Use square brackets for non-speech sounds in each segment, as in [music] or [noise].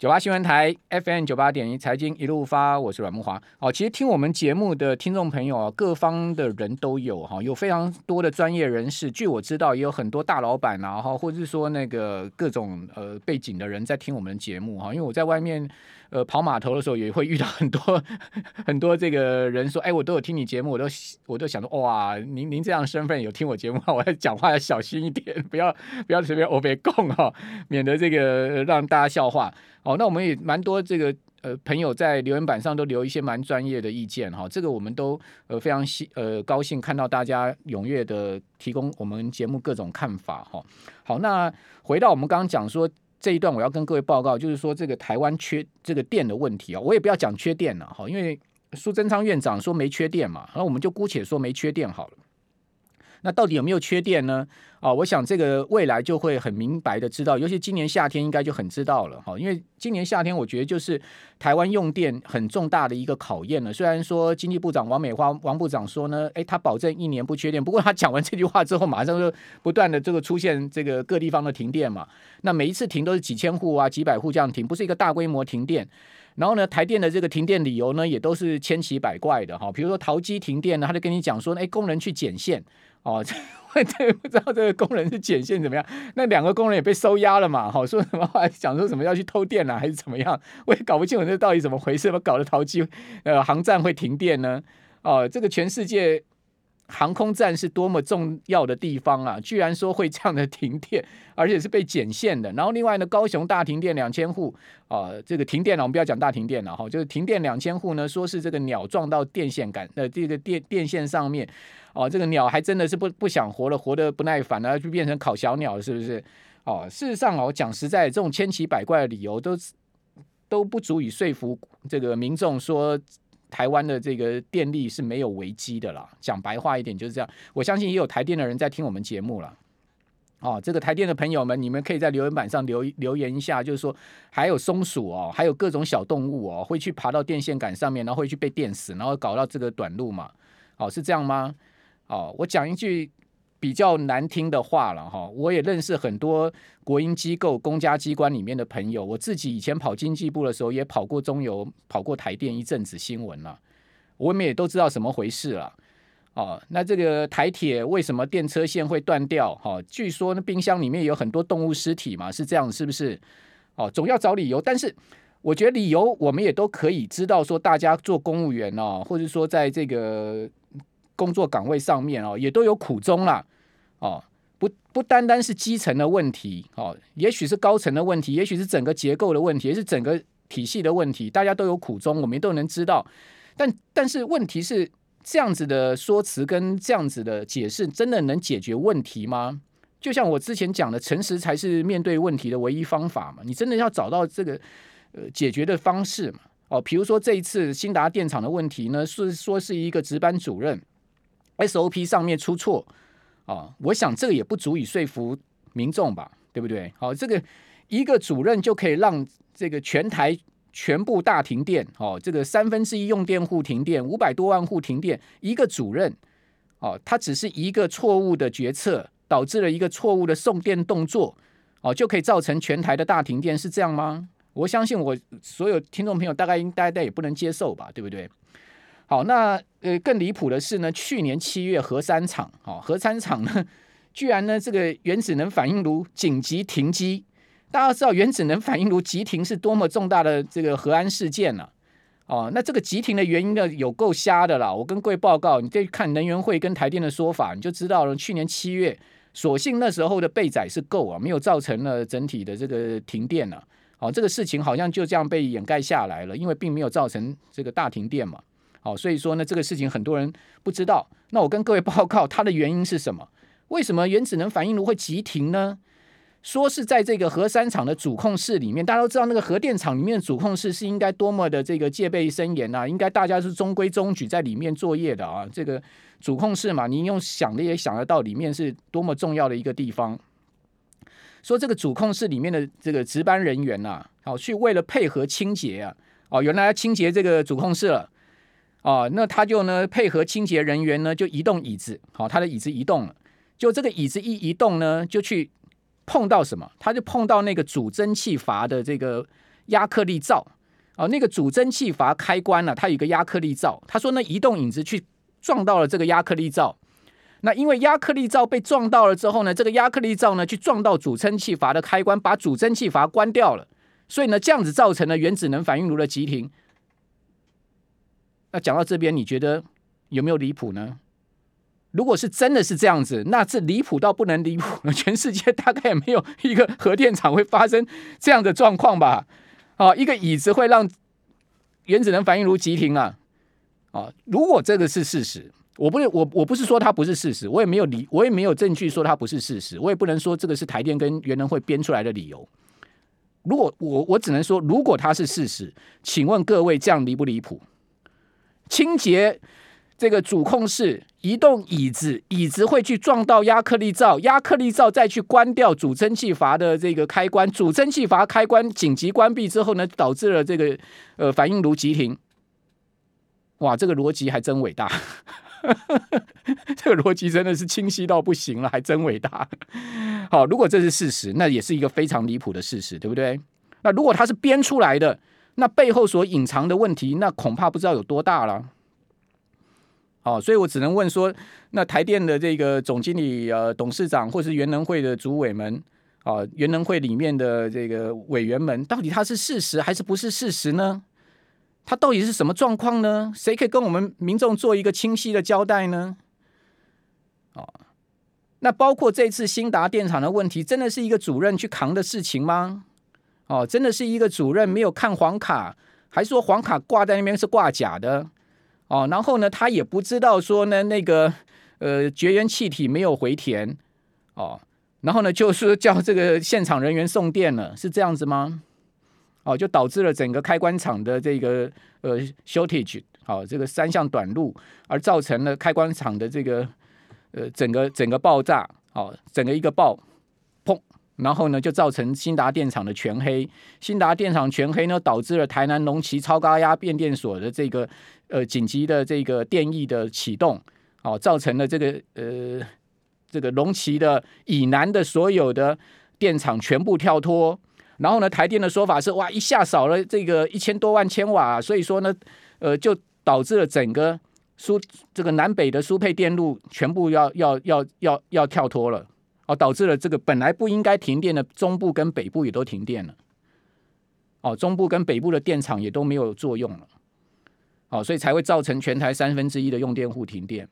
九八新闻台 FM 九八点一财经一路发，我是阮慕华。哦，其实听我们节目的听众朋友啊，各方的人都有哈，有非常多的专业人士。据我知道，也有很多大老板啊，哈，或者是说那个各种呃背景的人在听我们节目哈。因为我在外面呃跑码头的时候，也会遇到很多 [laughs] 很多这个人说，哎，我都有听你节目，我都我都想说，哇，您您这样身份有听我节目，我要讲话要小心一点，不要不要随便欧北共哈，免得这个让大家笑话。好，那我们也蛮多这个呃朋友在留言板上都留一些蛮专业的意见哈，这个我们都呃非常喜呃高兴看到大家踊跃的提供我们节目各种看法哈。好，那回到我们刚刚讲说这一段，我要跟各位报告，就是说这个台湾缺这个电的问题啊，我也不要讲缺电了哈，因为苏贞昌院长说没缺电嘛，那我们就姑且说没缺电好了。那到底有没有缺电呢？啊，我想这个未来就会很明白的知道，尤其今年夏天应该就很知道了哈。因为今年夏天我觉得就是台湾用电很重大的一个考验了。虽然说经济部长王美花王部长说呢，诶，他保证一年不缺电。不过他讲完这句话之后，马上就不断的这个出现这个各地方的停电嘛。那每一次停都是几千户啊、几百户这样停，不是一个大规模停电。然后呢，台电的这个停电理由呢，也都是千奇百怪的哈。比如说桃机停电呢，他就跟你讲说，哎，工人去剪线。哦，[laughs] 这不知道这个工人是剪线怎么样？那两个工人也被收押了嘛？好，说什么话讲说什么要去偷电啊，还是怎么样？[laughs] 我也搞不清楚这到底怎么回事，怎么搞得桃机呃航站会停电呢？哦，这个全世界。航空站是多么重要的地方啊！居然说会这样的停电，而且是被剪线的。然后另外呢，高雄大停电两千户啊，这个停电了，我们不要讲大停电了哈，就是停电两千户呢，说是这个鸟撞到电线杆呃这个电电线上面哦、啊，这个鸟还真的是不不想活了，活得不耐烦了，就变成烤小鸟，是不是？哦、事实上哦，讲实在，这种千奇百怪的理由都都不足以说服这个民众说。台湾的这个电力是没有危机的啦，讲白话一点就是这样。我相信也有台电的人在听我们节目了。哦，这个台电的朋友们，你们可以在留言板上留留言一下，就是说还有松鼠哦，还有各种小动物哦，会去爬到电线杆上面，然后会去被电死，然后搞到这个短路嘛。哦，是这样吗？哦，我讲一句。比较难听的话了哈，我也认识很多国营机构、公家机关里面的朋友。我自己以前跑经济部的时候，也跑过中油、跑过台电一阵子新闻了，我们也都知道怎么回事了。哦，那这个台铁为什么电车线会断掉？哈，据说那冰箱里面有很多动物尸体嘛，是这样是不是？哦，总要找理由。但是我觉得理由我们也都可以知道，说大家做公务员哦，或者说在这个。工作岗位上面哦，也都有苦衷啦，哦，不不单单是基层的问题哦，也许是高层的问题，也许是整个结构的问题，也是整个体系的问题，大家都有苦衷，我们都能知道。但但是问题是，这样子的说辞跟这样子的解释，真的能解决问题吗？就像我之前讲的，诚实才是面对问题的唯一方法嘛。你真的要找到这个呃解决的方式嘛？哦，比如说这一次兴达电厂的问题呢，是说是一个值班主任。SOP 上面出错啊，我想这个也不足以说服民众吧，对不对？好，这个一个主任就可以让这个全台全部大停电，哦，这个三分之一用电户停电，五百多万户停电，一个主任，哦，他只是一个错误的决策，导致了一个错误的送电动作，哦，就可以造成全台的大停电，是这样吗？我相信我所有听众朋友大概应大概也不能接受吧，对不对？好，那呃更离谱的是呢，去年七月核三厂，哦，核三厂呢，居然呢这个原子能反应炉紧急停机。大家知道原子能反应炉急停是多么重大的这个核安事件了，啊，哦，那这个急停的原因呢有够瞎的啦。我跟各位报告，你可以看能源会跟台电的说法，你就知道了。去年七月，所幸那时候的备载是够啊，没有造成了整体的这个停电了。哦，这个事情好像就这样被掩盖下来了，因为并没有造成这个大停电嘛。好，所以说呢，这个事情很多人不知道。那我跟各位报告，它的原因是什么？为什么原子能反应炉会急停呢？说是在这个核三厂的主控室里面，大家都知道，那个核电厂里面的主控室是应该多么的这个戒备森严啊，应该大家是中规中矩在里面作业的啊。这个主控室嘛，你用想的也想得到，里面是多么重要的一个地方。说这个主控室里面的这个值班人员呐，好，去为了配合清洁啊，哦，原来清洁这个主控室了。啊，那他就呢配合清洁人员呢，就移动椅子，好，他的椅子移动了，就这个椅子一移动呢，就去碰到什么？他就碰到那个主蒸汽阀的这个压克力罩哦，那个主蒸汽阀开关呢、它有一个压克力罩。他说呢，移动影子去撞到了这个压克力罩。那因为压克力罩被撞到了之后呢，这个压克力罩呢去撞到主蒸汽阀的开关，把主蒸汽阀关掉了，所以呢这样子造成了原子能反应炉的急停。那讲到这边，你觉得有没有离谱呢？如果是真的是这样子，那这离谱到不能离谱，全世界大概也没有一个核电厂会发生这样的状况吧？啊，一个椅子会让原子能反应炉急停啊！啊，如果这个是事实。我不是我我不是说它不是事实，我也没有理，我也没有证据说它不是事实，我也不能说这个是台电跟原能会编出来的理由。如果我我只能说，如果它是事实，请问各位这样离不离谱？清洁这个主控室移动椅子，椅子会去撞到压克力罩，压克力罩再去关掉主蒸汽阀的这个开关，主蒸汽阀开关紧急关闭之后呢，导致了这个呃反应炉急停。哇，这个逻辑还真伟大。[laughs] 这个逻辑真的是清晰到不行了，还真伟大。好，如果这是事实，那也是一个非常离谱的事实，对不对？那如果它是编出来的，那背后所隐藏的问题，那恐怕不知道有多大了。好，所以我只能问说，那台电的这个总经理、呃董事长，或是原能会的主委们，啊，原能会里面的这个委员们，到底他是事实还是不是事实呢？他到底是什么状况呢？谁可以跟我们民众做一个清晰的交代呢？哦，那包括这次兴达电厂的问题，真的是一个主任去扛的事情吗？哦，真的是一个主任没有看黄卡，还是说黄卡挂在那边是挂假的？哦，然后呢，他也不知道说呢那个呃绝缘气体没有回填，哦，然后呢就是叫这个现场人员送电了，是这样子吗？哦，就导致了整个开关厂的这个呃 shortage，好，这个三相短路，而造成了开关厂的这个呃整个整个爆炸，哦，整个一个爆，然后呢就造成兴达电厂的全黑，兴达电厂全黑呢，导致了台南龙崎超高压变电所的这个呃紧急的这个电役的启动，哦，造成了这个呃这个龙崎的以南的所有的电厂全部跳脱。然后呢，台电的说法是，哇，一下少了这个一千多万千瓦，所以说呢，呃，就导致了整个输这个南北的输配电路全部要要要要要跳脱了，哦，导致了这个本来不应该停电的中部跟北部也都停电了，哦，中部跟北部的电厂也都没有作用了，哦，所以才会造成全台三分之一的用电户停电。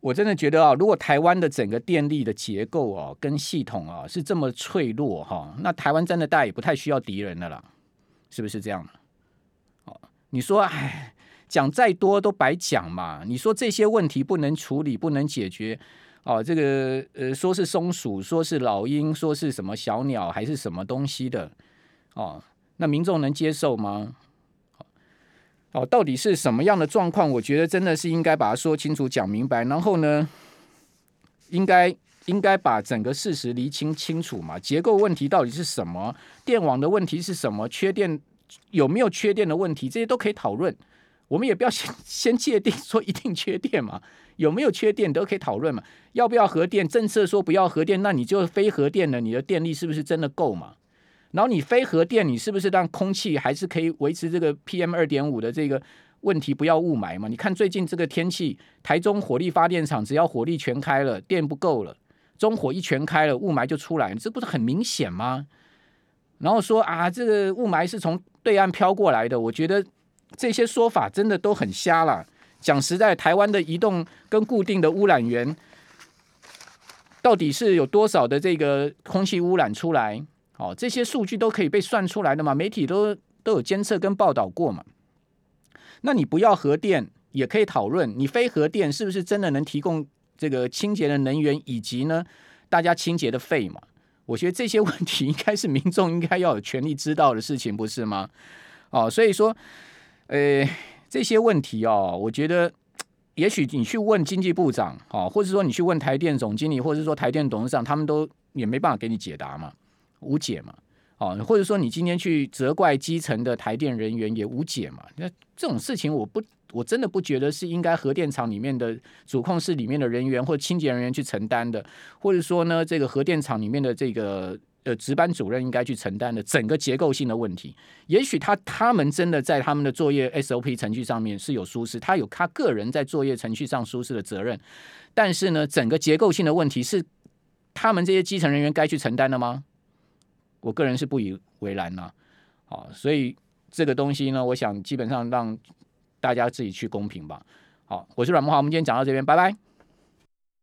我真的觉得啊，如果台湾的整个电力的结构啊跟系统啊是这么脆弱哈，那台湾真的大也不太需要敌人的了，是不是这样？哦，你说哎，讲再多都白讲嘛。你说这些问题不能处理、不能解决哦，这个呃，说是松鼠，说是老鹰，说是什么小鸟，还是什么东西的哦？那民众能接受吗？哦，到底是什么样的状况？我觉得真的是应该把它说清楚、讲明白，然后呢，应该应该把整个事实厘清清楚嘛。结构问题到底是什么？电网的问题是什么？缺电有没有缺电的问题？这些都可以讨论。我们也不要先先界定说一定缺电嘛，有没有缺电都可以讨论嘛。要不要核电？政策说不要核电，那你就非核电了，你的电力是不是真的够嘛？然后你非核电，你是不是让空气还是可以维持这个 PM 二点五的这个问题，不要雾霾嘛？你看最近这个天气，台中火力发电厂只要火力全开了，电不够了，中火一全开了，雾霾就出来，这不是很明显吗？然后说啊，这个雾霾是从对岸飘过来的，我觉得这些说法真的都很瞎了。讲实在，台湾的移动跟固定的污染源，到底是有多少的这个空气污染出来？哦，这些数据都可以被算出来的嘛？媒体都都有监测跟报道过嘛？那你不要核电也可以讨论，你非核电是不是真的能提供这个清洁的能源，以及呢大家清洁的费嘛？我觉得这些 [laughs] 问题应该是民众应该要有权利知道的事情，不是吗？哦，所以说，呃，这些问题哦，我觉得 [tsk] 也许你去问经济部长，哦，或者说你去问台电总经理，或者说台电董事长，他们都也没办法给你解答嘛。无解嘛，哦，或者说你今天去责怪基层的台电人员也无解嘛。那这种事情，我不，我真的不觉得是应该核电厂里面的主控室里面的人员或清洁人员去承担的，或者说呢，这个核电厂里面的这个呃值班主任应该去承担的整个结构性的问题。也许他他们真的在他们的作业 SOP 程序上面是有疏失，他有他个人在作业程序上疏失的责任。但是呢，整个结构性的问题是他们这些基层人员该去承担的吗？我个人是不以为然呐。好，所以这个东西呢，我想基本上让大家自己去公平吧。好，我是阮慕驊，我们今天讲到这边，拜拜。